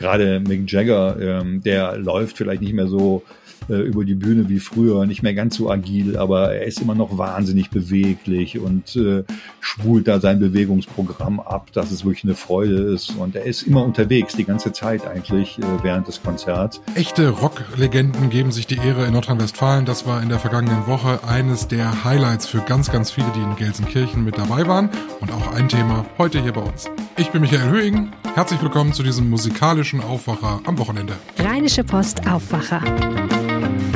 gerade Mick Jagger, ähm, der läuft vielleicht nicht mehr so äh, über die Bühne wie früher, nicht mehr ganz so agil, aber er ist immer noch wahnsinnig beweglich und äh, spult da sein Bewegungsprogramm ab, dass es wirklich eine Freude ist. Und er ist immer unterwegs, die ganze Zeit eigentlich äh, während des Konzerts. Echte Rocklegenden geben sich die Ehre in Nordrhein-Westfalen. Das war in der vergangenen Woche eines der Highlights für ganz, ganz viele, die in Gelsenkirchen mit dabei waren. Und auch ein Thema heute hier bei uns. Ich bin Michael Höhigen. Herzlich willkommen zu diesem musikalischen Aufwacher am Wochenende. Rheinische Post Aufwacher.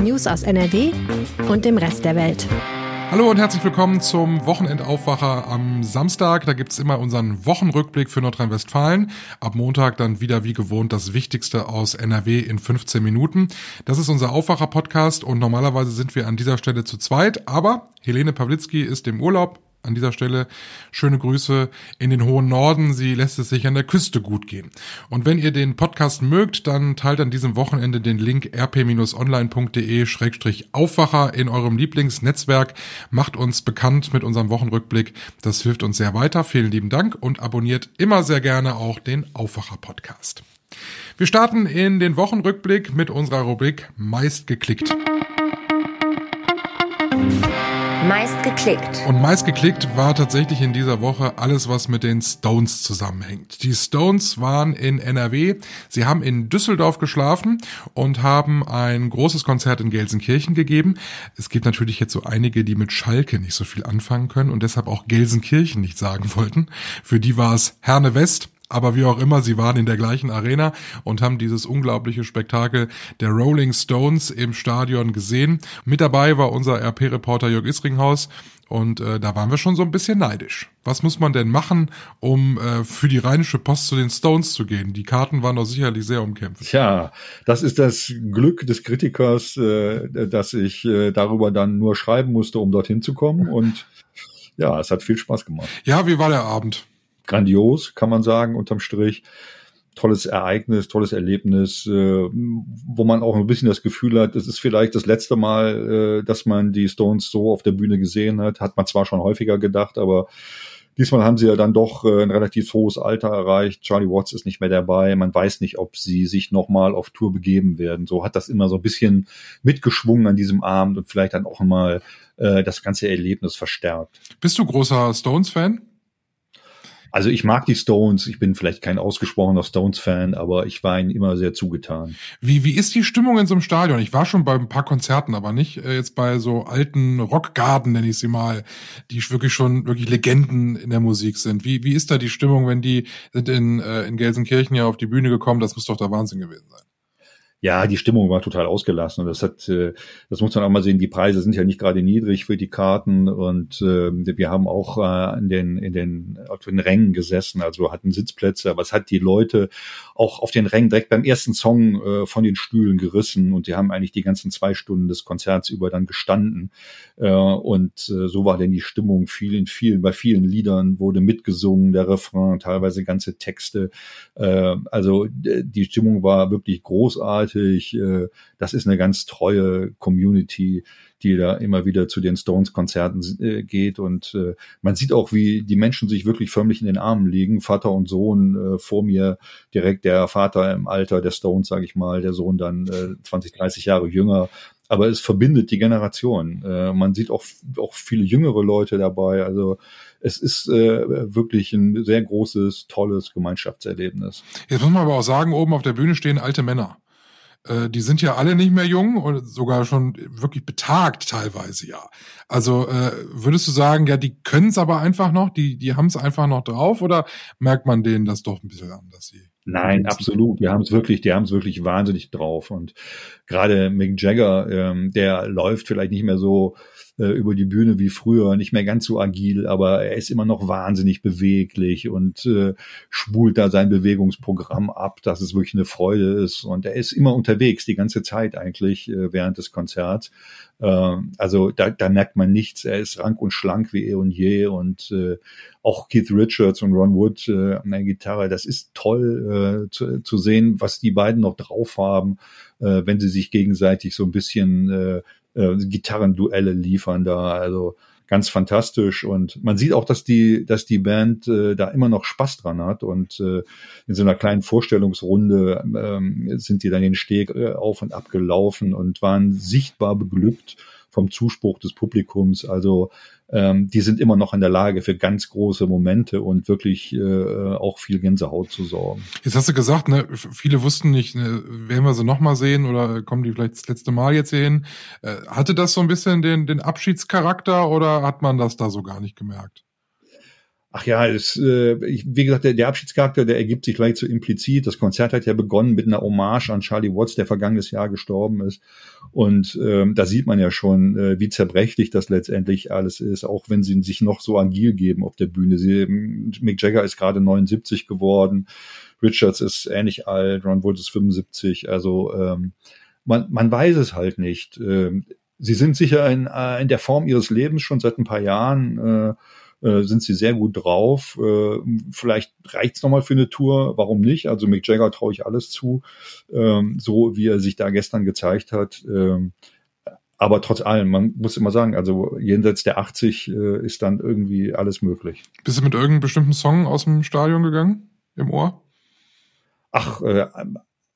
News aus NRW und dem Rest der Welt. Hallo und herzlich willkommen zum Wochenendaufwacher am Samstag. Da gibt's immer unseren Wochenrückblick für Nordrhein-Westfalen. Ab Montag dann wieder wie gewohnt das Wichtigste aus NRW in 15 Minuten. Das ist unser Aufwacher-Podcast und normalerweise sind wir an dieser Stelle zu zweit, aber Helene Pawlitzki ist im Urlaub an dieser Stelle schöne Grüße in den hohen Norden. Sie lässt es sich an der Küste gut gehen. Und wenn ihr den Podcast mögt, dann teilt an diesem Wochenende den Link rp-online.de-aufwacher in eurem Lieblingsnetzwerk. Macht uns bekannt mit unserem Wochenrückblick. Das hilft uns sehr weiter. Vielen lieben Dank und abonniert immer sehr gerne auch den Aufwacher Podcast. Wir starten in den Wochenrückblick mit unserer Rubrik meist geklickt. Und meist geklickt war tatsächlich in dieser Woche alles, was mit den Stones zusammenhängt. Die Stones waren in NRW. Sie haben in Düsseldorf geschlafen und haben ein großes Konzert in Gelsenkirchen gegeben. Es gibt natürlich jetzt so einige, die mit Schalke nicht so viel anfangen können und deshalb auch Gelsenkirchen nicht sagen wollten. Für die war es Herne West aber wie auch immer, sie waren in der gleichen Arena und haben dieses unglaubliche Spektakel der Rolling Stones im Stadion gesehen. Mit dabei war unser RP-Reporter Jörg Isringhaus und äh, da waren wir schon so ein bisschen neidisch. Was muss man denn machen, um äh, für die Rheinische Post zu den Stones zu gehen? Die Karten waren doch sicherlich sehr umkämpft. Tja, das ist das Glück des Kritikers, äh, dass ich äh, darüber dann nur schreiben musste, um dorthin zu kommen. Und ja, es hat viel Spaß gemacht. Ja, wie war der Abend? Grandios, kann man sagen, unterm Strich. Tolles Ereignis, tolles Erlebnis, äh, wo man auch ein bisschen das Gefühl hat, es ist vielleicht das letzte Mal, äh, dass man die Stones so auf der Bühne gesehen hat. Hat man zwar schon häufiger gedacht, aber Diesmal haben sie ja dann doch äh, ein relativ hohes Alter erreicht. Charlie Watts ist nicht mehr dabei. Man weiß nicht, ob sie sich nochmal auf Tour begeben werden. So hat das immer so ein bisschen mitgeschwungen an diesem Abend und vielleicht dann auch mal äh, das ganze Erlebnis verstärkt. Bist du großer Stones-Fan? Also ich mag die Stones, ich bin vielleicht kein ausgesprochener Stones-Fan, aber ich war ihnen immer sehr zugetan. Wie, wie ist die Stimmung in so einem Stadion? Ich war schon bei ein paar Konzerten, aber nicht äh, jetzt bei so alten Rockgarden, nenne ich sie mal, die wirklich schon wirklich Legenden in der Musik sind. Wie, wie ist da die Stimmung, wenn die sind in, äh, in Gelsenkirchen ja auf die Bühne gekommen? Das muss doch der Wahnsinn gewesen sein ja, die Stimmung war total ausgelassen und das hat, äh, das muss man auch mal sehen. Die Preise sind ja nicht gerade niedrig für die Karten und äh, wir haben auch äh, in den in den auf den Rängen gesessen, also hatten Sitzplätze, aber es hat die Leute auch auf den Rängen direkt beim ersten Song äh, von den Stühlen gerissen und die haben eigentlich die ganzen zwei Stunden des Konzerts über dann gestanden äh, und äh, so war denn die Stimmung. Vielen, vielen bei vielen Liedern wurde mitgesungen, der Refrain, teilweise ganze Texte. Äh, also die Stimmung war wirklich großartig großartig. Äh, das ist eine ganz treue Community, die da immer wieder zu den Stones-Konzerten äh, geht. Und äh, man sieht auch, wie die Menschen sich wirklich förmlich in den Armen liegen. Vater und Sohn vor mir direkt der Vater im Alter der Stones, sage ich mal, der Sohn dann 20, 30 Jahre jünger aber es verbindet die Generation. Man sieht auch, auch viele jüngere Leute dabei. Also es ist äh, wirklich ein sehr großes, tolles Gemeinschaftserlebnis. Jetzt muss man aber auch sagen, oben auf der Bühne stehen alte Männer. Äh, die sind ja alle nicht mehr jung und sogar schon wirklich betagt teilweise, ja. Also äh, würdest du sagen, ja, die können es aber einfach noch, die, die haben es einfach noch drauf oder merkt man denen das doch ein bisschen an, dass sie Nein, absolut. Die haben es wirklich, die haben es wirklich wahnsinnig drauf. Und gerade Mick Jagger, ähm, der läuft vielleicht nicht mehr so äh, über die Bühne wie früher, nicht mehr ganz so agil, aber er ist immer noch wahnsinnig beweglich und äh, spult da sein Bewegungsprogramm ab, dass es wirklich eine Freude ist. Und er ist immer unterwegs, die ganze Zeit eigentlich äh, während des Konzerts. Äh, also da, da merkt man nichts. Er ist rank und schlank wie eh und je und äh, auch Keith Richards und Ron Wood äh, an der Gitarre. Das ist toll äh, zu, zu sehen, was die beiden noch drauf haben, äh, wenn sie sich gegenseitig so ein bisschen äh, äh, Gitarrenduelle liefern da. Also ganz fantastisch. Und man sieht auch, dass die, dass die Band äh, da immer noch Spaß dran hat. Und äh, in so einer kleinen Vorstellungsrunde ähm, sind die dann den Steg äh, auf und ab gelaufen und waren sichtbar beglückt vom Zuspruch des Publikums. Also ähm, die sind immer noch in der Lage für ganz große Momente und wirklich äh, auch viel Gänsehaut zu sorgen. Jetzt hast du gesagt, ne, viele wussten nicht, ne, werden wir sie nochmal sehen oder kommen die vielleicht das letzte Mal jetzt sehen? Äh, hatte das so ein bisschen den, den Abschiedscharakter oder hat man das da so gar nicht gemerkt? Ach ja, es, äh, ich, wie gesagt, der, der Abschiedscharakter, der ergibt sich gleich so implizit. Das Konzert hat ja begonnen mit einer Hommage an Charlie Watts, der vergangenes Jahr gestorben ist. Und ähm, da sieht man ja schon, äh, wie zerbrechlich das letztendlich alles ist, auch wenn sie sich noch so agil geben auf der Bühne. Sie, Mick Jagger ist gerade 79 geworden, Richards ist ähnlich alt, Ron Wood ist 75. Also ähm, man, man weiß es halt nicht. Ähm, sie sind sicher in, äh, in der Form ihres Lebens schon seit ein paar Jahren. Äh, äh, sind sie sehr gut drauf. Äh, vielleicht reicht's nochmal für eine Tour, warum nicht? Also Mick Jagger traue ich alles zu, ähm, so wie er sich da gestern gezeigt hat. Ähm, aber trotz allem, man muss immer sagen, also jenseits der 80 äh, ist dann irgendwie alles möglich. Bist du mit irgendeinem bestimmten Song aus dem Stadion gegangen? Im Ohr? Ach, äh,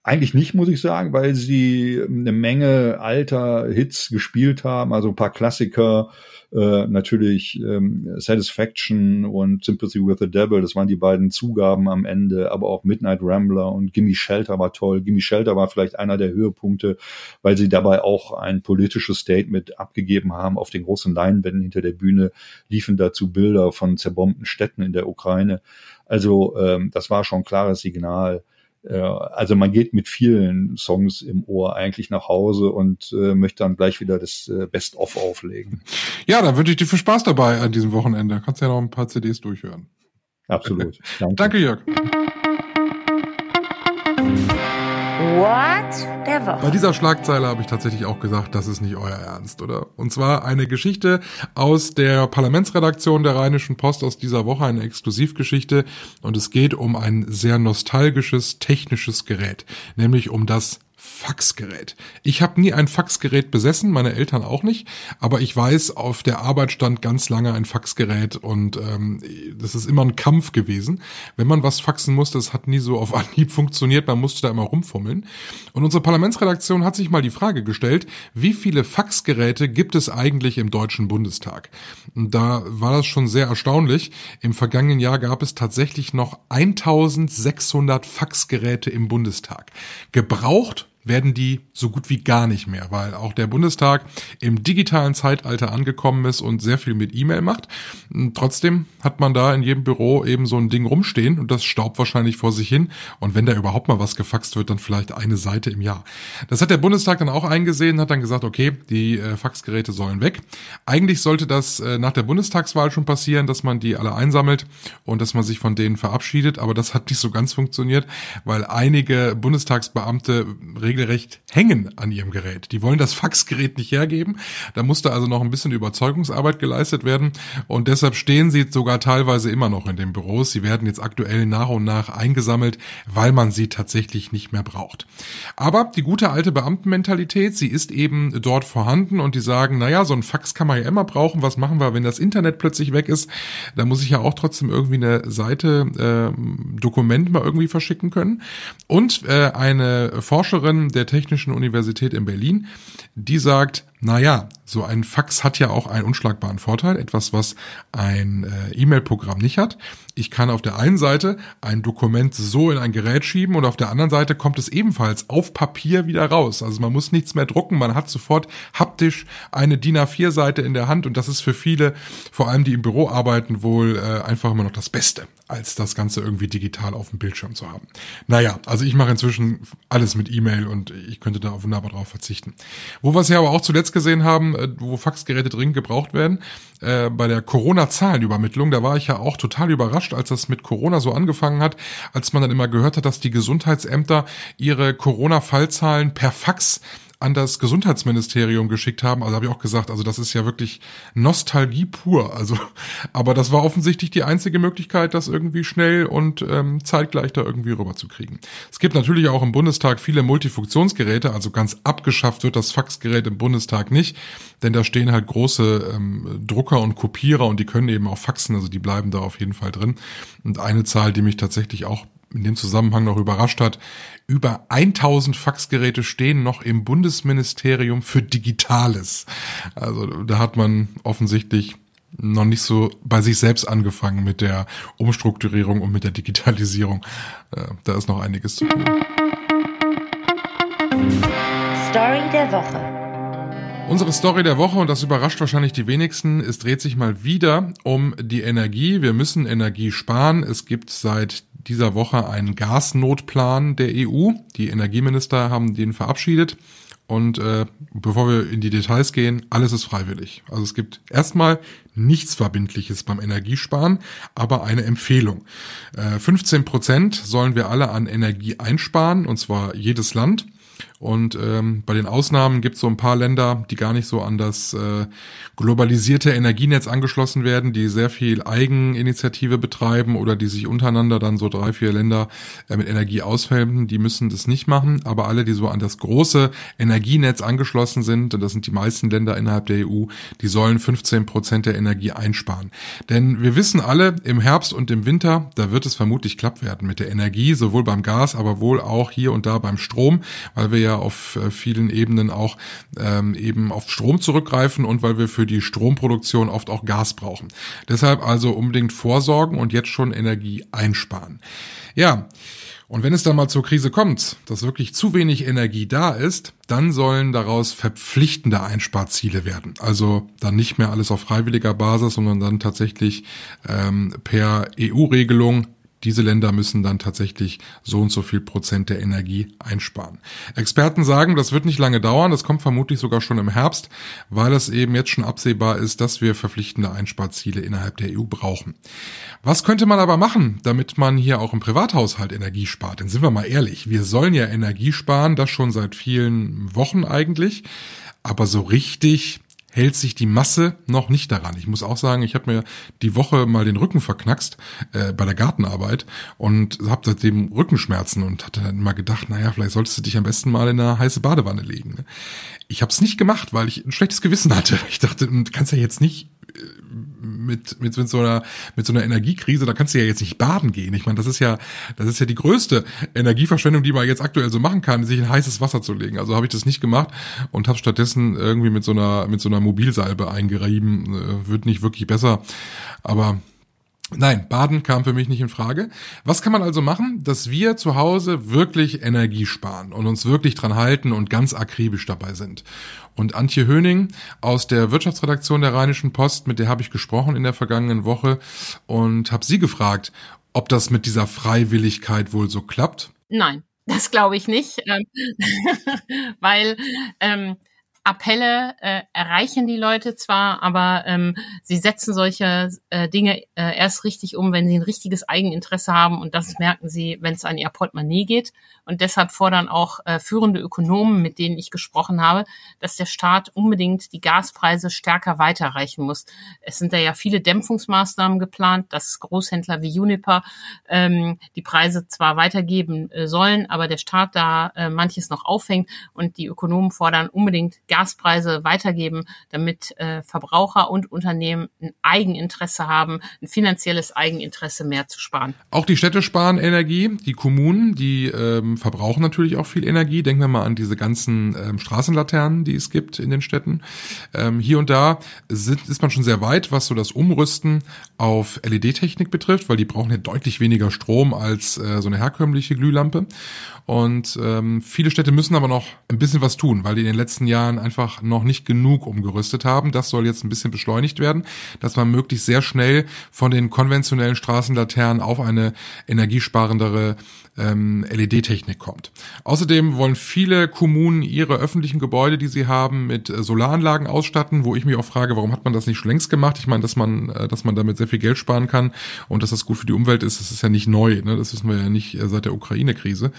eigentlich nicht, muss ich sagen, weil sie eine Menge alter Hits gespielt haben, also ein paar Klassiker, äh, natürlich ähm, Satisfaction und Sympathy with the Devil, das waren die beiden Zugaben am Ende, aber auch Midnight Rambler und Gimme Shelter war toll. Gimme Shelter war vielleicht einer der Höhepunkte, weil sie dabei auch ein politisches Statement abgegeben haben. Auf den großen Leinwänden hinter der Bühne liefen dazu Bilder von zerbombten Städten in der Ukraine. Also ähm, das war schon ein klares Signal. Also man geht mit vielen Songs im Ohr eigentlich nach Hause und äh, möchte dann gleich wieder das äh, Best-of auflegen. Ja, dann wünsche ich dir viel Spaß dabei an diesem Wochenende. Kannst ja noch ein paar CDs durchhören. Absolut. Danke, Danke Jörg. What? Der Woche. Bei dieser Schlagzeile habe ich tatsächlich auch gesagt, das ist nicht euer Ernst, oder? Und zwar eine Geschichte aus der Parlamentsredaktion der Rheinischen Post aus dieser Woche, eine Exklusivgeschichte. Und es geht um ein sehr nostalgisches technisches Gerät, nämlich um das Faxgerät. Ich habe nie ein Faxgerät besessen, meine Eltern auch nicht, aber ich weiß, auf der Arbeit stand ganz lange ein Faxgerät und ähm, das ist immer ein Kampf gewesen. Wenn man was faxen musste, es hat nie so auf Anhieb funktioniert, man musste da immer rumfummeln. Und unsere Parlamentsredaktion hat sich mal die Frage gestellt, wie viele Faxgeräte gibt es eigentlich im Deutschen Bundestag? Und da war das schon sehr erstaunlich. Im vergangenen Jahr gab es tatsächlich noch 1600 Faxgeräte im Bundestag. Gebraucht werden die so gut wie gar nicht mehr, weil auch der Bundestag im digitalen Zeitalter angekommen ist und sehr viel mit E-Mail macht. Trotzdem hat man da in jedem Büro eben so ein Ding rumstehen und das staubt wahrscheinlich vor sich hin. Und wenn da überhaupt mal was gefaxt wird, dann vielleicht eine Seite im Jahr. Das hat der Bundestag dann auch eingesehen, hat dann gesagt, okay, die äh, Faxgeräte sollen weg. Eigentlich sollte das äh, nach der Bundestagswahl schon passieren, dass man die alle einsammelt und dass man sich von denen verabschiedet. Aber das hat nicht so ganz funktioniert, weil einige Bundestagsbeamte regeln regelrecht hängen an ihrem Gerät. Die wollen das Faxgerät nicht hergeben. Da musste also noch ein bisschen Überzeugungsarbeit geleistet werden. Und deshalb stehen sie sogar teilweise immer noch in den Büros. Sie werden jetzt aktuell nach und nach eingesammelt, weil man sie tatsächlich nicht mehr braucht. Aber die gute alte Beamtenmentalität, sie ist eben dort vorhanden und die sagen, naja, so ein Fax kann man ja immer brauchen. Was machen wir, wenn das Internet plötzlich weg ist? Da muss ich ja auch trotzdem irgendwie eine Seite, äh, Dokument mal irgendwie verschicken können. Und äh, eine Forscherin der Technischen Universität in Berlin, die sagt, naja, so ein Fax hat ja auch einen unschlagbaren Vorteil, etwas, was ein äh, E-Mail-Programm nicht hat. Ich kann auf der einen Seite ein Dokument so in ein Gerät schieben und auf der anderen Seite kommt es ebenfalls auf Papier wieder raus. Also man muss nichts mehr drucken, man hat sofort haptisch eine DIN A4-Seite in der Hand und das ist für viele, vor allem die im Büro arbeiten, wohl äh, einfach immer noch das Beste, als das Ganze irgendwie digital auf dem Bildschirm zu haben. Naja, also ich mache inzwischen alles mit E-Mail und ich könnte da wunderbar drauf verzichten. Wo wir es ja aber auch zuletzt gesehen haben, äh, wo Faxgeräte dringend gebraucht werden, äh, bei der Corona-Zahlenübermittlung, da war ich ja auch total überrascht, als das mit Corona so angefangen hat, als man dann immer gehört hat, dass die Gesundheitsämter ihre Corona-Fallzahlen per Fax an das Gesundheitsministerium geschickt haben. Also habe ich auch gesagt, also das ist ja wirklich Nostalgie pur. Also, aber das war offensichtlich die einzige Möglichkeit, das irgendwie schnell und ähm, zeitgleich da irgendwie rüberzukriegen. Es gibt natürlich auch im Bundestag viele Multifunktionsgeräte, also ganz abgeschafft wird das Faxgerät im Bundestag nicht, denn da stehen halt große ähm, Drucker und Kopierer und die können eben auch faxen, also die bleiben da auf jeden Fall drin. Und eine Zahl, die mich tatsächlich auch in dem Zusammenhang noch überrascht hat, über 1000 Faxgeräte stehen noch im Bundesministerium für Digitales. Also da hat man offensichtlich noch nicht so bei sich selbst angefangen mit der Umstrukturierung und mit der Digitalisierung. Äh, da ist noch einiges zu tun. Story der Woche. Unsere Story der Woche, und das überrascht wahrscheinlich die wenigsten, es dreht sich mal wieder um die Energie. Wir müssen Energie sparen. Es gibt seit dieser Woche einen Gasnotplan der EU. Die Energieminister haben den verabschiedet. Und äh, bevor wir in die Details gehen, alles ist freiwillig. Also es gibt erstmal nichts Verbindliches beim Energiesparen, aber eine Empfehlung. Äh, 15 Prozent sollen wir alle an Energie einsparen, und zwar jedes Land. Und ähm, bei den Ausnahmen gibt es so ein paar Länder, die gar nicht so an das äh, globalisierte Energienetz angeschlossen werden, die sehr viel Eigeninitiative betreiben oder die sich untereinander dann so drei, vier Länder äh, mit Energie aushelfen. Die müssen das nicht machen. Aber alle, die so an das große Energienetz angeschlossen sind, und das sind die meisten Länder innerhalb der EU, die sollen 15 Prozent der Energie einsparen. Denn wir wissen alle, im Herbst und im Winter, da wird es vermutlich klapp werden mit der Energie, sowohl beim Gas, aber wohl auch hier und da beim Strom, weil wir ja auf äh, vielen Ebenen auch ähm, eben auf Strom zurückgreifen und weil wir für die Stromproduktion oft auch Gas brauchen. Deshalb also unbedingt vorsorgen und jetzt schon Energie einsparen. Ja, und wenn es dann mal zur Krise kommt, dass wirklich zu wenig Energie da ist, dann sollen daraus verpflichtende Einsparziele werden. Also dann nicht mehr alles auf freiwilliger Basis, sondern dann tatsächlich ähm, per EU-Regelung diese Länder müssen dann tatsächlich so und so viel Prozent der Energie einsparen. Experten sagen, das wird nicht lange dauern, das kommt vermutlich sogar schon im Herbst, weil es eben jetzt schon absehbar ist, dass wir verpflichtende Einsparziele innerhalb der EU brauchen. Was könnte man aber machen, damit man hier auch im Privathaushalt Energie spart? Denn sind wir mal ehrlich, wir sollen ja Energie sparen, das schon seit vielen Wochen eigentlich, aber so richtig hält sich die Masse noch nicht daran. Ich muss auch sagen, ich habe mir die Woche mal den Rücken verknackst äh, bei der Gartenarbeit und habe seitdem Rückenschmerzen und hatte dann immer gedacht, naja, vielleicht solltest du dich am besten mal in eine heiße Badewanne legen. Ich habe es nicht gemacht, weil ich ein schlechtes Gewissen hatte. Ich dachte, du kannst ja jetzt nicht äh, mit, mit, mit so einer, mit so einer Energiekrise, da kannst du ja jetzt nicht baden gehen. Ich meine, das ist ja, das ist ja die größte Energieverschwendung, die man jetzt aktuell so machen kann, sich in heißes Wasser zu legen. Also habe ich das nicht gemacht und habe stattdessen irgendwie mit so einer, mit so einer Mobilsalbe eingerieben. Äh, wird nicht wirklich besser. Aber Nein, Baden kam für mich nicht in Frage. Was kann man also machen, dass wir zu Hause wirklich Energie sparen und uns wirklich dran halten und ganz akribisch dabei sind? Und Antje Höning aus der Wirtschaftsredaktion der Rheinischen Post, mit der habe ich gesprochen in der vergangenen Woche und habe sie gefragt, ob das mit dieser Freiwilligkeit wohl so klappt. Nein, das glaube ich nicht, ähm, weil ähm, Appelle äh, erreichen die Leute zwar, aber ähm, sie setzen solche äh, Dinge äh, erst richtig um, wenn sie ein richtiges Eigeninteresse haben und das merken sie, wenn es an ihr Portemonnaie geht. Und deshalb fordern auch äh, führende Ökonomen, mit denen ich gesprochen habe, dass der Staat unbedingt die Gaspreise stärker weiterreichen muss. Es sind da ja viele Dämpfungsmaßnahmen geplant, dass Großhändler wie Uniper ähm, die Preise zwar weitergeben äh, sollen, aber der Staat da äh, manches noch aufhängt und die Ökonomen fordern unbedingt Gas Gaspreise weitergeben, damit äh, Verbraucher und Unternehmen ein Eigeninteresse haben, ein finanzielles Eigeninteresse mehr zu sparen. Auch die Städte sparen Energie, die Kommunen, die ähm, verbrauchen natürlich auch viel Energie. Denken wir mal an diese ganzen ähm, Straßenlaternen, die es gibt in den Städten. Ähm, hier und da sind, ist man schon sehr weit, was so das Umrüsten auf LED-Technik betrifft, weil die brauchen ja deutlich weniger Strom als äh, so eine herkömmliche Glühlampe. Und ähm, viele Städte müssen aber noch ein bisschen was tun, weil die in den letzten Jahren Straßenlaternen einfach noch nicht genug umgerüstet haben. Das soll jetzt ein bisschen beschleunigt werden, dass man möglichst sehr schnell von den konventionellen Straßenlaternen auf eine energiesparendere ähm, LED-Technik kommt. Außerdem wollen viele Kommunen ihre öffentlichen Gebäude, die sie haben, mit äh, Solaranlagen ausstatten, wo ich mich auch frage, warum hat man das nicht schon längst gemacht? Ich meine, dass man, äh, dass man damit sehr viel Geld sparen kann und dass das gut für die Umwelt ist, das ist ja nicht neu. Ne? Das wissen wir ja nicht äh, seit der Ukraine-Krise.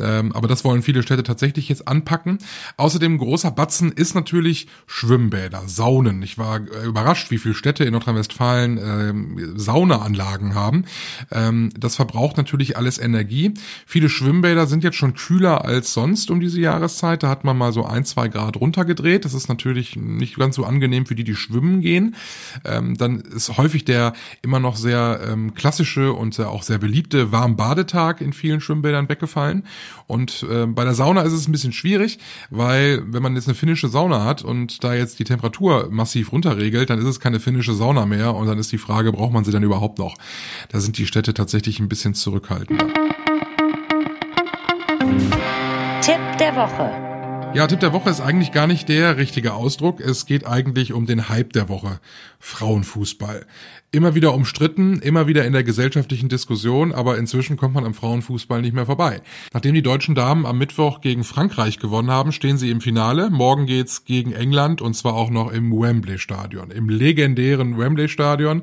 Ähm, aber das wollen viele Städte tatsächlich jetzt anpacken. Außerdem großer Batzen ist natürlich Schwimmbäder, Saunen. Ich war äh, überrascht, wie viele Städte in Nordrhein-Westfalen ähm, Saunaanlagen haben. Ähm, das verbraucht natürlich alles Energie. Viele Schwimmbäder sind jetzt schon kühler als sonst um diese Jahreszeit. Da hat man mal so ein, zwei Grad runtergedreht. Das ist natürlich nicht ganz so angenehm für die, die schwimmen gehen. Ähm, dann ist häufig der immer noch sehr ähm, klassische und äh, auch sehr beliebte Warmbadetag in vielen Schwimmbädern weggefallen. Und äh, bei der Sauna ist es ein bisschen schwierig, weil wenn man jetzt eine finnische Sauna hat und da jetzt die Temperatur massiv runterregelt, dann ist es keine finnische Sauna mehr und dann ist die Frage, braucht man sie dann überhaupt noch? Da sind die Städte tatsächlich ein bisschen zurückhaltender. Tipp der Woche. Ja, Tipp der Woche ist eigentlich gar nicht der richtige Ausdruck. Es geht eigentlich um den Hype der Woche. Frauenfußball immer wieder umstritten, immer wieder in der gesellschaftlichen Diskussion, aber inzwischen kommt man am Frauenfußball nicht mehr vorbei. Nachdem die deutschen Damen am Mittwoch gegen Frankreich gewonnen haben, stehen sie im Finale. Morgen geht's gegen England und zwar auch noch im Wembley Stadion, im legendären Wembley Stadion.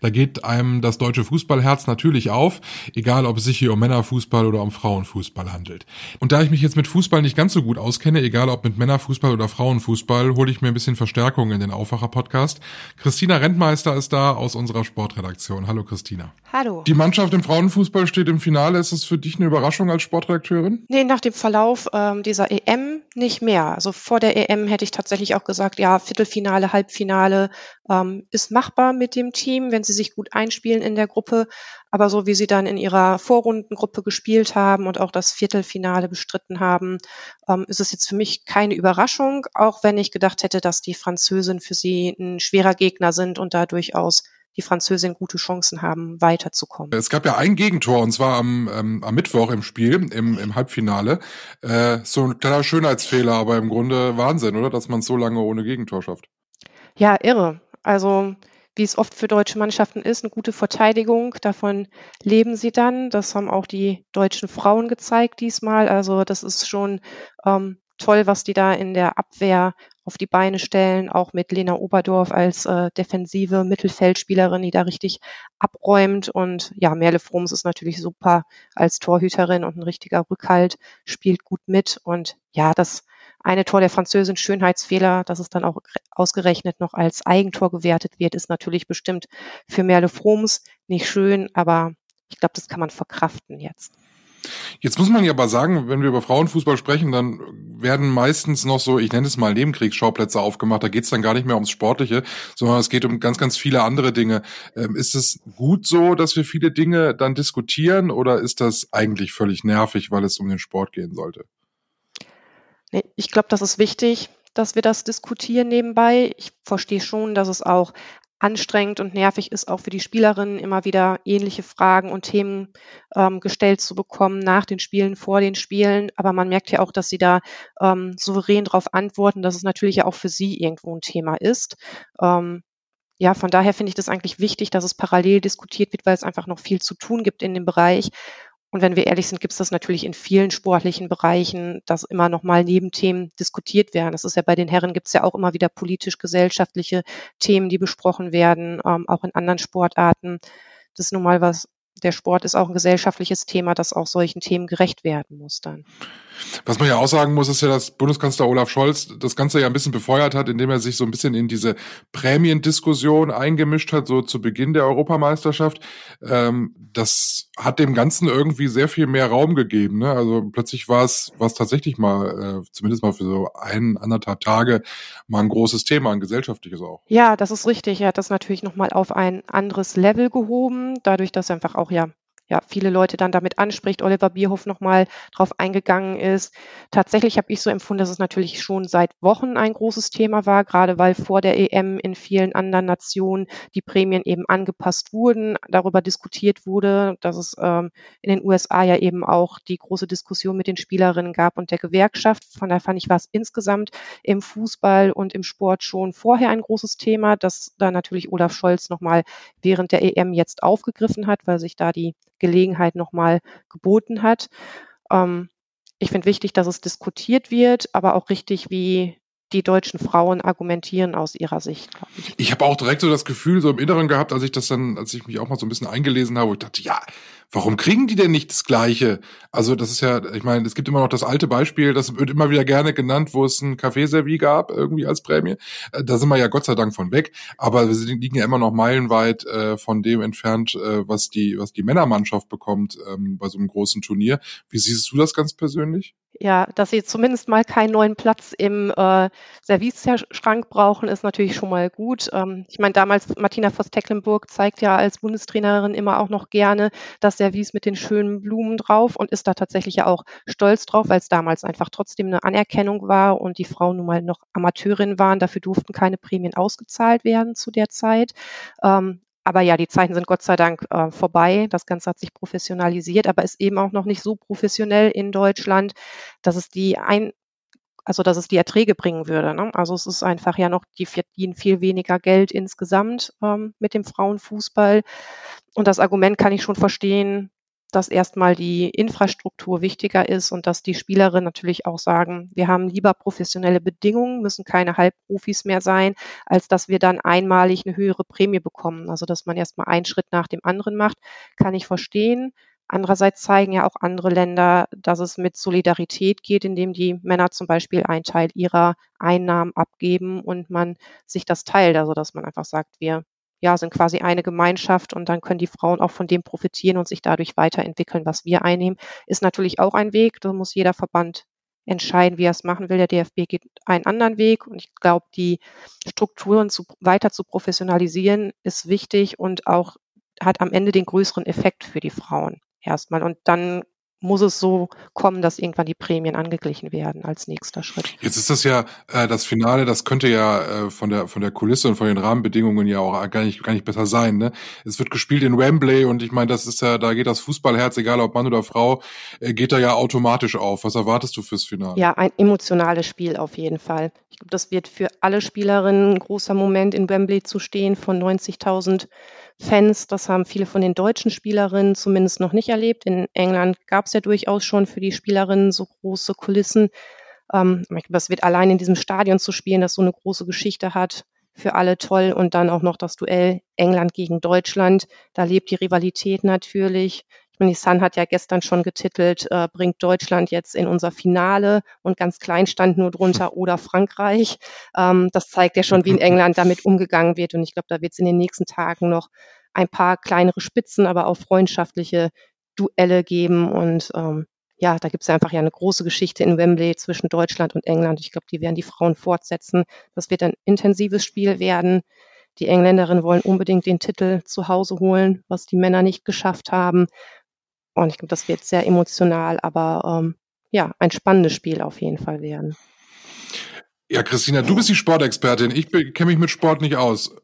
Da geht einem das deutsche Fußballherz natürlich auf, egal ob es sich hier um Männerfußball oder um Frauenfußball handelt. Und da ich mich jetzt mit Fußball nicht ganz so gut auskenne, egal ob mit Männerfußball oder Frauenfußball, hole ich mir ein bisschen Verstärkung in den Aufwacher Podcast. Christina Rentmeister ist da aus unserer Sportredaktion. Hallo Christina. Hallo. Die Mannschaft im Frauenfußball steht im Finale. Ist es für dich eine Überraschung als Sportredakteurin? Nee, nach dem Verlauf ähm, dieser EM nicht mehr. Also vor der EM hätte ich tatsächlich auch gesagt, ja, Viertelfinale, Halbfinale ähm, ist machbar mit dem Team, wenn sie sich gut einspielen in der Gruppe. Aber so wie sie dann in ihrer Vorrundengruppe gespielt haben und auch das Viertelfinale bestritten haben, ähm, ist es jetzt für mich keine Überraschung, auch wenn ich gedacht hätte, dass die Französin für sie ein schwerer Gegner sind und da durchaus die Französin gute Chancen haben, weiterzukommen. Es gab ja ein Gegentor und zwar am, ähm, am Mittwoch im Spiel, im, im Halbfinale. Äh, so ein kleiner Schönheitsfehler, aber im Grunde Wahnsinn, oder? Dass man es so lange ohne Gegentor schafft. Ja, irre. Also wie es oft für deutsche Mannschaften ist, eine gute Verteidigung. Davon leben sie dann. Das haben auch die deutschen Frauen gezeigt diesmal. Also das ist schon ähm, toll, was die da in der Abwehr auf die Beine stellen, auch mit Lena Oberdorf als äh, defensive Mittelfeldspielerin, die da richtig abräumt. Und ja, Merle Froms ist natürlich super als Torhüterin und ein richtiger Rückhalt, spielt gut mit. Und ja, das eine Tor der Französin Schönheitsfehler, dass es dann auch ausgerechnet noch als Eigentor gewertet wird, ist natürlich bestimmt für Merle Froms nicht schön, aber ich glaube, das kann man verkraften jetzt. Jetzt muss man ja aber sagen, wenn wir über Frauenfußball sprechen, dann werden meistens noch so, ich nenne es mal Nebenkriegsschauplätze aufgemacht. Da geht es dann gar nicht mehr ums Sportliche, sondern es geht um ganz, ganz viele andere Dinge. Ähm, ist es gut so, dass wir viele Dinge dann diskutieren oder ist das eigentlich völlig nervig, weil es um den Sport gehen sollte? Nee, ich glaube, das ist wichtig, dass wir das diskutieren nebenbei. Ich verstehe schon, dass es auch anstrengend und nervig ist, auch für die Spielerinnen immer wieder ähnliche Fragen und Themen ähm, gestellt zu bekommen nach den Spielen, vor den Spielen. Aber man merkt ja auch, dass sie da ähm, souverän darauf antworten, dass es natürlich ja auch für sie irgendwo ein Thema ist. Ähm, ja, von daher finde ich das eigentlich wichtig, dass es parallel diskutiert wird, weil es einfach noch viel zu tun gibt in dem Bereich. Und wenn wir ehrlich sind, gibt es das natürlich in vielen sportlichen Bereichen, dass immer noch mal Nebenthemen diskutiert werden. Das ist ja bei den Herren gibt es ja auch immer wieder politisch-gesellschaftliche Themen, die besprochen werden, ähm, auch in anderen Sportarten. Das ist nun mal was, der Sport ist auch ein gesellschaftliches Thema, das auch solchen Themen gerecht werden muss dann. Was man ja auch sagen muss, ist ja, dass Bundeskanzler Olaf Scholz das Ganze ja ein bisschen befeuert hat, indem er sich so ein bisschen in diese Prämiendiskussion eingemischt hat, so zu Beginn der Europameisterschaft. Ähm, das hat dem Ganzen irgendwie sehr viel mehr Raum gegeben. Ne? Also plötzlich war es, war es tatsächlich mal, äh, zumindest mal für so ein, anderthalb Tage, mal ein großes Thema, ein gesellschaftliches auch. Ja, das ist richtig. Er hat das natürlich nochmal auf ein anderes Level gehoben, dadurch, dass einfach auch ja ja viele Leute dann damit anspricht, Oliver Bierhoff nochmal drauf eingegangen ist. Tatsächlich habe ich so empfunden, dass es natürlich schon seit Wochen ein großes Thema war, gerade weil vor der EM in vielen anderen Nationen die Prämien eben angepasst wurden, darüber diskutiert wurde, dass es ähm, in den USA ja eben auch die große Diskussion mit den Spielerinnen gab und der Gewerkschaft. Von daher fand ich, war es insgesamt im Fußball und im Sport schon vorher ein großes Thema, dass da natürlich Olaf Scholz nochmal während der EM jetzt aufgegriffen hat, weil sich da die Gelegenheit nochmal geboten hat. Ähm, ich finde wichtig, dass es diskutiert wird, aber auch richtig, wie die deutschen Frauen argumentieren aus ihrer Sicht. Ich, ich habe auch direkt so das Gefühl so im Inneren gehabt, als ich das dann, als ich mich auch mal so ein bisschen eingelesen habe, wo ich dachte, ja, warum kriegen die denn nicht das Gleiche? Also das ist ja, ich meine, es gibt immer noch das alte Beispiel, das wird immer wieder gerne genannt, wo es ein Kaffeeservie gab, irgendwie als Prämie. Äh, da sind wir ja Gott sei Dank von weg, aber wir liegen ja immer noch meilenweit äh, von dem entfernt, äh, was die, was die Männermannschaft bekommt ähm, bei so einem großen Turnier. Wie siehst du das ganz persönlich? Ja, dass sie zumindest mal keinen neuen Platz im äh, Serviceschrank brauchen, ist natürlich schon mal gut. Ähm, ich meine, damals Martina Voss-Tecklenburg zeigt ja als Bundestrainerin immer auch noch gerne das Service mit den schönen Blumen drauf und ist da tatsächlich ja auch stolz drauf, weil es damals einfach trotzdem eine Anerkennung war und die Frauen nun mal noch Amateurinnen waren. Dafür durften keine Prämien ausgezahlt werden zu der Zeit. Ähm, aber ja, die Zeiten sind Gott sei Dank äh, vorbei. Das Ganze hat sich professionalisiert, aber ist eben auch noch nicht so professionell in Deutschland, dass es die ein, also dass es die Erträge bringen würde. Ne? Also es ist einfach ja noch, die verdienen viel weniger Geld insgesamt ähm, mit dem Frauenfußball. Und das Argument kann ich schon verstehen, dass erstmal die Infrastruktur wichtiger ist und dass die Spielerinnen natürlich auch sagen, wir haben lieber professionelle Bedingungen, müssen keine Halbprofis mehr sein, als dass wir dann einmalig eine höhere Prämie bekommen. Also dass man erstmal einen Schritt nach dem anderen macht, kann ich verstehen. Andererseits zeigen ja auch andere Länder, dass es mit Solidarität geht, indem die Männer zum Beispiel einen Teil ihrer Einnahmen abgeben und man sich das teilt. Also dass man einfach sagt, wir ja, sind quasi eine Gemeinschaft und dann können die Frauen auch von dem profitieren und sich dadurch weiterentwickeln, was wir einnehmen. Ist natürlich auch ein Weg, da muss jeder Verband entscheiden, wie er es machen will. Der DFB geht einen anderen Weg und ich glaube, die Strukturen zu, weiter zu professionalisieren ist wichtig und auch hat am Ende den größeren Effekt für die Frauen erstmal. Und dann muss es so kommen, dass irgendwann die Prämien angeglichen werden als nächster Schritt. Jetzt ist das ja äh, das Finale, das könnte ja äh, von der von der Kulisse und von den Rahmenbedingungen ja auch gar nicht gar nicht besser sein. Ne? Es wird gespielt in Wembley und ich meine, das ist ja, da geht das Fußballherz, egal ob Mann oder Frau, äh, geht da ja automatisch auf. Was erwartest du fürs Finale? Ja, ein emotionales Spiel auf jeden Fall. Ich glaube, das wird für alle Spielerinnen ein großer Moment in Wembley zu stehen von 90.000 Fans. Das haben viele von den deutschen Spielerinnen zumindest noch nicht erlebt. In England gab es ja durchaus schon für die Spielerinnen so große Kulissen. Ähm, das wird allein in diesem Stadion zu spielen, das so eine große Geschichte hat, für alle toll. Und dann auch noch das Duell England gegen Deutschland. Da lebt die Rivalität natürlich. Und die Sun hat ja gestern schon getitelt, äh, bringt Deutschland jetzt in unser Finale und ganz klein stand nur drunter oder Frankreich. Ähm, das zeigt ja schon, wie in England damit umgegangen wird. Und ich glaube, da wird es in den nächsten Tagen noch ein paar kleinere Spitzen, aber auch freundschaftliche Duelle geben. Und ähm, ja, da gibt es einfach ja eine große Geschichte in Wembley zwischen Deutschland und England. Ich glaube, die werden die Frauen fortsetzen. Das wird ein intensives Spiel werden. Die Engländerinnen wollen unbedingt den Titel zu Hause holen, was die Männer nicht geschafft haben. Und ich glaube, das wird sehr emotional, aber ähm, ja, ein spannendes Spiel auf jeden Fall werden. Ja, Christina, du bist die Sportexpertin. Ich kenne mich mit Sport nicht aus.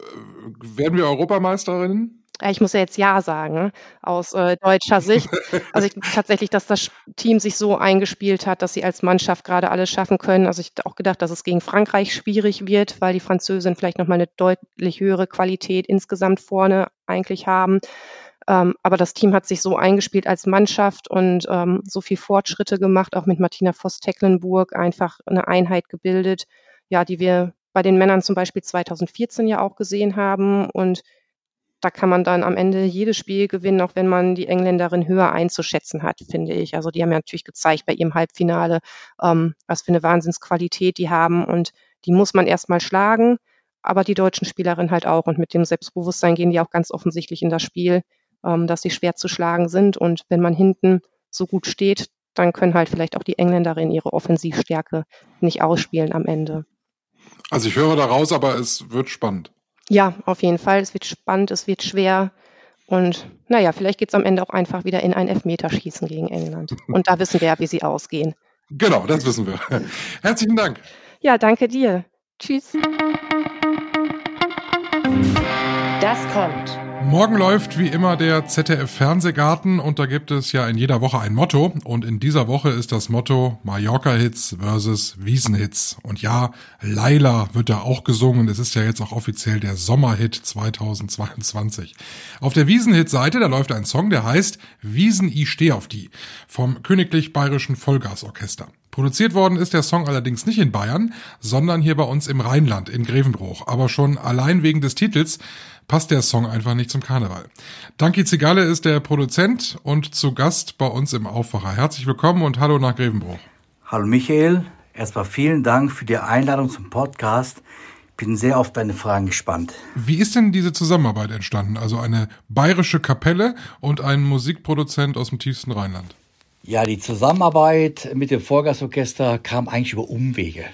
Werden wir Europameisterinnen? Ich muss ja jetzt Ja sagen, aus äh, deutscher Sicht. Also ich tatsächlich, dass das Team sich so eingespielt hat, dass sie als Mannschaft gerade alles schaffen können. Also ich hätte auch gedacht, dass es gegen Frankreich schwierig wird, weil die Französinnen vielleicht nochmal eine deutlich höhere Qualität insgesamt vorne eigentlich haben. Ähm, aber das Team hat sich so eingespielt als Mannschaft und ähm, so viel Fortschritte gemacht, auch mit Martina Voss-Tecklenburg einfach eine Einheit gebildet, ja, die wir bei den Männern zum Beispiel 2014 ja auch gesehen haben. Und da kann man dann am Ende jedes Spiel gewinnen, auch wenn man die Engländerin höher einzuschätzen hat, finde ich. Also die haben ja natürlich gezeigt bei ihrem Halbfinale, ähm, was für eine Wahnsinnsqualität die haben und die muss man erstmal schlagen, aber die deutschen Spielerinnen halt auch. Und mit dem Selbstbewusstsein gehen die auch ganz offensichtlich in das Spiel ähm, dass sie schwer zu schlagen sind. Und wenn man hinten so gut steht, dann können halt vielleicht auch die Engländerinnen ihre Offensivstärke nicht ausspielen am Ende. Also ich höre daraus, aber es wird spannend. Ja, auf jeden Fall. Es wird spannend, es wird schwer. Und naja, vielleicht geht es am Ende auch einfach wieder in ein Elfmeterschießen gegen England. Und da wissen wir ja, wie sie ausgehen. Genau, das wissen wir. Herzlichen Dank. Ja, danke dir. Tschüss. Das kommt. Morgen läuft wie immer der ZDF Fernsehgarten und da gibt es ja in jeder Woche ein Motto und in dieser Woche ist das Motto Mallorca Hits versus Wiesenhits. Und ja, Laila wird da auch gesungen. Es ist ja jetzt auch offiziell der Sommerhit 2022. Auf der Wiesenhit-Seite, da läuft ein Song, der heißt Wiesen, ich steh auf die vom Königlich Bayerischen Vollgasorchester. Produziert worden ist der Song allerdings nicht in Bayern, sondern hier bei uns im Rheinland, in Grevenbruch. Aber schon allein wegen des Titels passt der Song einfach nicht zum Karneval. Danki Zigale ist der Produzent und zu Gast bei uns im Aufwacher. Herzlich willkommen und hallo nach Grevenbruch. Hallo Michael, erstmal vielen Dank für die Einladung zum Podcast. Bin sehr auf deine Fragen gespannt. Wie ist denn diese Zusammenarbeit entstanden? Also eine bayerische Kapelle und ein Musikproduzent aus dem tiefsten Rheinland. Ja, die Zusammenarbeit mit dem Vorgasorchester kam eigentlich über Umwege.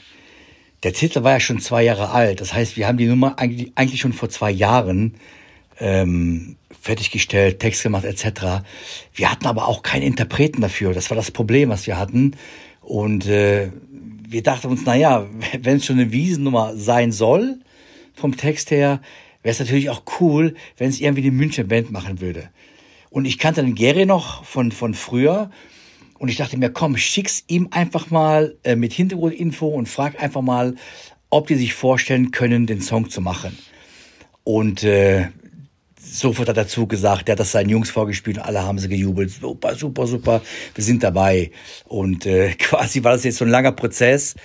Der Titel war ja schon zwei Jahre alt. Das heißt, wir haben die Nummer eigentlich, eigentlich schon vor zwei Jahren ähm, fertiggestellt, Text gemacht etc. Wir hatten aber auch keinen Interpreten dafür. Das war das Problem, was wir hatten. Und äh, wir dachten uns, na ja, wenn es schon eine Wiesennummer sein soll, vom Text her, wäre es natürlich auch cool, wenn es irgendwie eine München Band machen würde. Und ich kannte den Gary noch von, von früher und ich dachte mir, komm, schick's ihm einfach mal äh, mit Hintergrundinfo und frag einfach mal, ob die sich vorstellen können, den Song zu machen. Und äh, sofort hat er dazu gesagt, der hat das seinen Jungs vorgespielt und alle haben sie gejubelt. Super, super, super, wir sind dabei. Und äh, quasi war das jetzt so ein langer Prozess,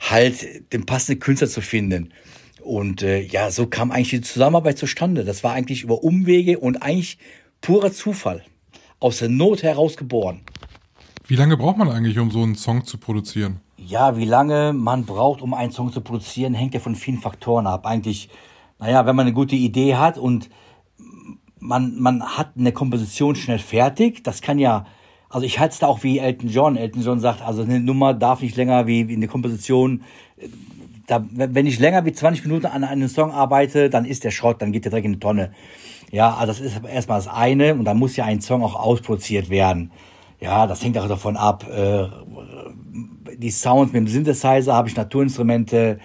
halt den passenden Künstler zu finden. Und äh, ja, so kam eigentlich die Zusammenarbeit zustande. Das war eigentlich über Umwege und eigentlich purer Zufall. Aus der Not heraus geboren. Wie lange braucht man eigentlich, um so einen Song zu produzieren? Ja, wie lange man braucht, um einen Song zu produzieren, hängt ja von vielen Faktoren ab. Eigentlich, naja, wenn man eine gute Idee hat und man, man hat eine Komposition schnell fertig, das kann ja, also ich halte es da auch wie Elton John. Elton John sagt, also eine Nummer darf nicht länger wie, wie eine Komposition. Da, wenn ich länger wie 20 Minuten an einem Song arbeite, dann ist der Schrott, dann geht der direkt in die Tonne. Ja, also das ist erstmal das eine und dann muss ja ein Song auch ausproduziert werden. Ja, das hängt auch davon ab. Äh, die Sounds mit dem Synthesizer habe ich Naturinstrumente.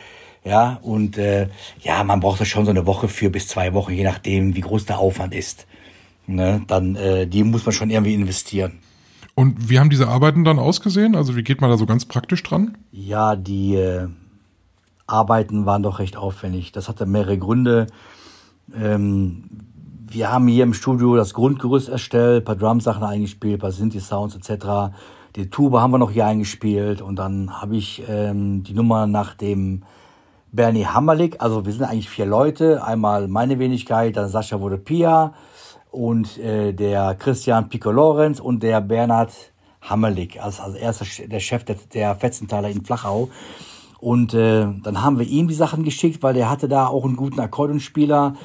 Ja, und äh, ja, man braucht da schon so eine Woche für bis zwei Wochen, je nachdem, wie groß der Aufwand ist. Ne, dann äh, die muss man schon irgendwie investieren. Und wie haben diese Arbeiten dann ausgesehen? Also wie geht man da so ganz praktisch dran? Ja, die äh, Arbeiten waren doch recht aufwendig. Das hatte mehrere Gründe. Ähm, wir haben hier im Studio das Grundgerüst erstellt, paar Drum-Sachen eingespielt, paar Synthi-Sounds etc. Die Tube haben wir noch hier eingespielt und dann habe ich ähm, die Nummer nach dem Bernie Hammerlick, also wir sind eigentlich vier Leute, einmal meine Wenigkeit, dann Sascha Vodopia und äh, der Christian Pico Lorenz und der Bernhard Hammerlick, also, also er ist der Chef der, der Fetzenthaler in Flachau. Und äh, dann haben wir ihm die Sachen geschickt, weil der hatte da auch einen guten Akkordeonspieler,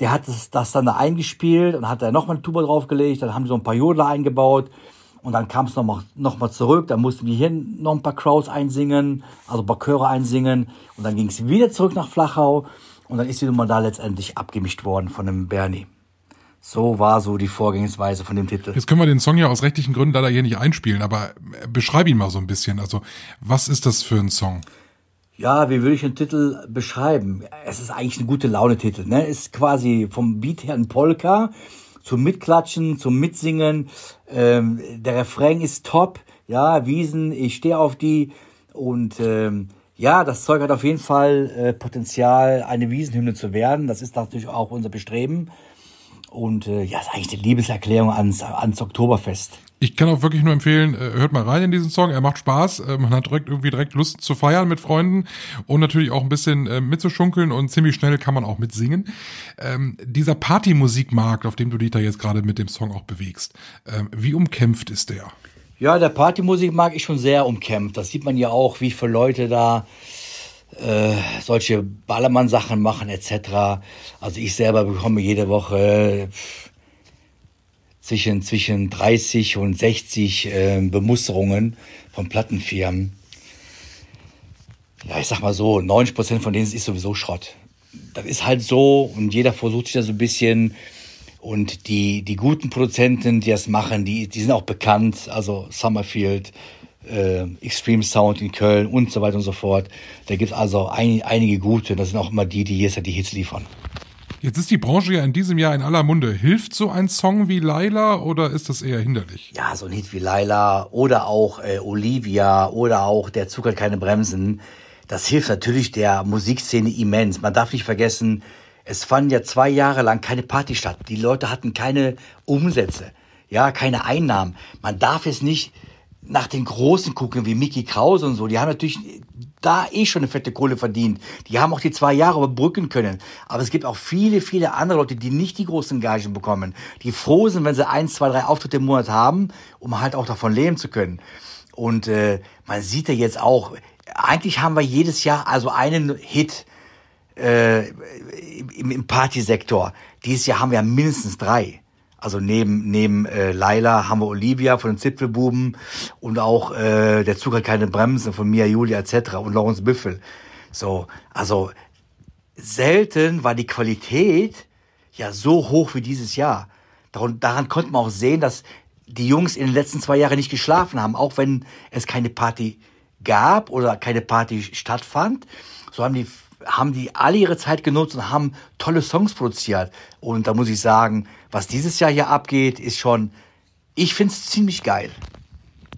der hat das, das dann da eingespielt und hat da nochmal eine Tuba draufgelegt, dann haben sie so ein paar Jodler eingebaut und dann kam es nochmal noch mal zurück, dann mussten wir hier noch ein paar Crowds einsingen, also ein paar Chöre einsingen und dann ging es wieder zurück nach Flachau und dann ist die Nummer da letztendlich abgemischt worden von dem Bernie. So war so die Vorgehensweise von dem Titel. Jetzt können wir den Song ja aus rechtlichen Gründen leider hier nicht einspielen, aber beschreib ihn mal so ein bisschen. Also, was ist das für ein Song? Ja, wie würde ich den Titel beschreiben? Es ist eigentlich ein gute Laune-Titel. Ne? Ist quasi vom Beat her ein Polka, zum Mitklatschen, zum Mitsingen. Ähm, der Refrain ist top. Ja, Wiesen, ich stehe auf die. Und ähm, ja, das Zeug hat auf jeden Fall äh, Potenzial, eine Wiesenhymne zu werden. Das ist natürlich auch unser Bestreben. Und äh, ja, ist eigentlich eine Liebeserklärung ans, ans Oktoberfest. Ich kann auch wirklich nur empfehlen, äh, hört mal rein in diesen Song. Er macht Spaß. Äh, man hat direkt irgendwie direkt Lust zu feiern mit Freunden und natürlich auch ein bisschen äh, mitzuschunkeln und ziemlich schnell kann man auch mitsingen. Ähm, dieser Partymusikmarkt, auf dem du dich da jetzt gerade mit dem Song auch bewegst, ähm, wie umkämpft ist der? Ja, der Partymusikmarkt ist schon sehr umkämpft. Das sieht man ja auch, wie viele Leute da äh, solche Ballermann-Sachen machen etc. Also ich selber bekomme jede Woche zwischen, zwischen 30 und 60 äh, Bemusterungen von Plattenfirmen. Ja, ich sag mal so, 90 Prozent von denen ist sowieso Schrott. Das ist halt so und jeder versucht sich da so ein bisschen Und die, die guten Produzenten, die das machen, die, die sind auch bekannt. Also Summerfield, äh, Extreme Sound in Köln und so weiter und so fort. Da gibt es also ein, einige gute. Das sind auch immer die, die jetzt die Hits liefern. Jetzt ist die Branche ja in diesem Jahr in aller Munde. Hilft so ein Song wie Laila oder ist das eher hinderlich? Ja, so ein Hit wie Laila oder auch äh, Olivia oder auch Der Zug hat keine Bremsen. Das hilft natürlich der Musikszene immens. Man darf nicht vergessen, es fanden ja zwei Jahre lang keine Party statt. Die Leute hatten keine Umsätze, ja, keine Einnahmen. Man darf jetzt nicht nach den Großen gucken, wie Mickey Krause und so. Die haben natürlich da eh schon eine fette Kohle verdient. Die haben auch die zwei Jahre überbrücken können. Aber es gibt auch viele, viele andere Leute, die nicht die großen Gagen bekommen, die froh sind, wenn sie ein, zwei, drei Auftritte im Monat haben, um halt auch davon leben zu können. Und äh, man sieht ja jetzt auch, eigentlich haben wir jedes Jahr also einen Hit äh, im, im Partysektor. Dieses Jahr haben wir mindestens drei. Also neben, neben äh, Laila haben wir Olivia von den Zipfelbuben und auch äh, Der Zug hat keine Bremsen von Mia Julia etc. und Lawrence Büffel. So, also selten war die Qualität ja so hoch wie dieses Jahr. Daran, daran konnte man auch sehen, dass die Jungs in den letzten zwei Jahren nicht geschlafen haben, auch wenn es keine Party gab oder keine Party stattfand. So haben die haben die alle ihre Zeit genutzt und haben tolle Songs produziert. Und da muss ich sagen, was dieses Jahr hier abgeht, ist schon, ich finde es ziemlich geil.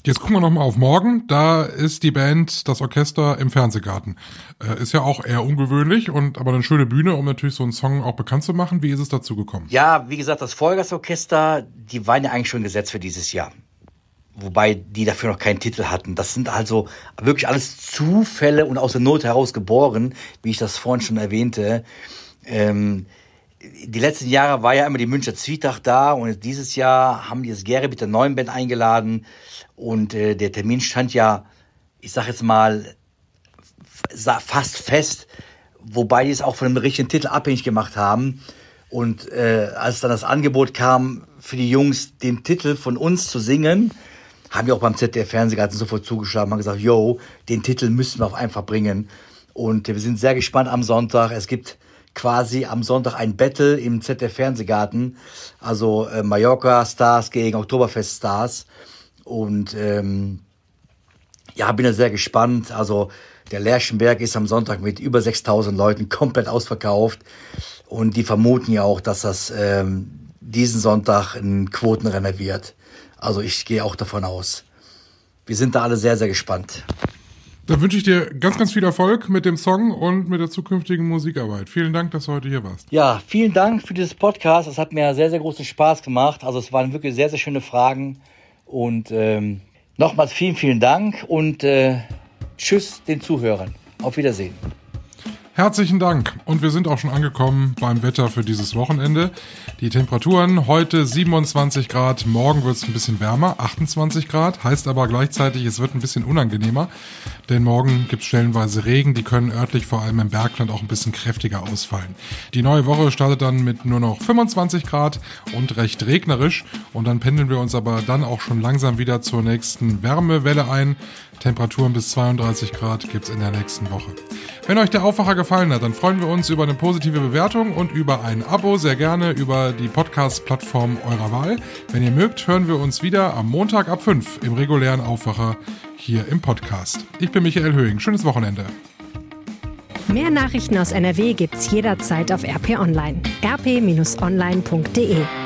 Jetzt gucken wir nochmal auf morgen. Da ist die Band, das Orchester im Fernsehgarten. Äh, ist ja auch eher ungewöhnlich und aber eine schöne Bühne, um natürlich so einen Song auch bekannt zu machen. Wie ist es dazu gekommen? Ja, wie gesagt, das Vollgasorchester, die waren ja eigentlich schon gesetzt für dieses Jahr wobei die dafür noch keinen Titel hatten. Das sind also wirklich alles Zufälle und aus der Not heraus geboren, wie ich das vorhin schon erwähnte. Ähm, die letzten Jahre war ja immer die Münchner Zwietracht da und dieses Jahr haben die das Gere mit der neuen Band eingeladen und äh, der Termin stand ja, ich sag jetzt mal, fast fest, wobei die es auch von dem richtigen Titel abhängig gemacht haben. Und äh, als dann das Angebot kam, für die Jungs den Titel von uns zu singen, haben wir auch beim ZDF Fernsehgarten sofort zugeschlagen, haben gesagt, yo, den Titel müssen wir auch einfach bringen. Und wir sind sehr gespannt am Sonntag. Es gibt quasi am Sonntag ein Battle im ZDF Fernsehgarten, also äh, Mallorca Stars gegen Oktoberfest Stars. Und ähm, ja, bin da sehr gespannt. Also der Lerchenberg ist am Sonntag mit über 6000 Leuten komplett ausverkauft. Und die vermuten ja auch, dass das ähm, diesen Sonntag ein Quotenrenner wird. Also ich gehe auch davon aus. Wir sind da alle sehr, sehr gespannt. Dann wünsche ich dir ganz, ganz viel Erfolg mit dem Song und mit der zukünftigen Musikarbeit. Vielen Dank, dass du heute hier warst. Ja, vielen Dank für dieses Podcast. Es hat mir sehr, sehr großen Spaß gemacht. Also es waren wirklich sehr, sehr schöne Fragen. Und ähm, nochmals vielen, vielen Dank und äh, tschüss den Zuhörern. Auf Wiedersehen. Herzlichen Dank. Und wir sind auch schon angekommen beim Wetter für dieses Wochenende. Die Temperaturen heute 27 Grad, morgen wird es ein bisschen wärmer, 28 Grad, heißt aber gleichzeitig, es wird ein bisschen unangenehmer, denn morgen gibt es stellenweise Regen, die können örtlich vor allem im Bergland auch ein bisschen kräftiger ausfallen. Die neue Woche startet dann mit nur noch 25 Grad und recht regnerisch und dann pendeln wir uns aber dann auch schon langsam wieder zur nächsten Wärmewelle ein. Temperaturen bis 32 Grad gibt's in der nächsten Woche. Wenn euch der Aufwacher gefallen hat, dann freuen wir uns über eine positive Bewertung und über ein Abo, sehr gerne über die Podcast-Plattform eurer Wahl. Wenn ihr mögt, hören wir uns wieder am Montag ab 5 im regulären Aufwacher hier im Podcast. Ich bin Michael Höhing. Schönes Wochenende. Mehr Nachrichten aus NRW gibt's jederzeit auf RP Online. rp-online.de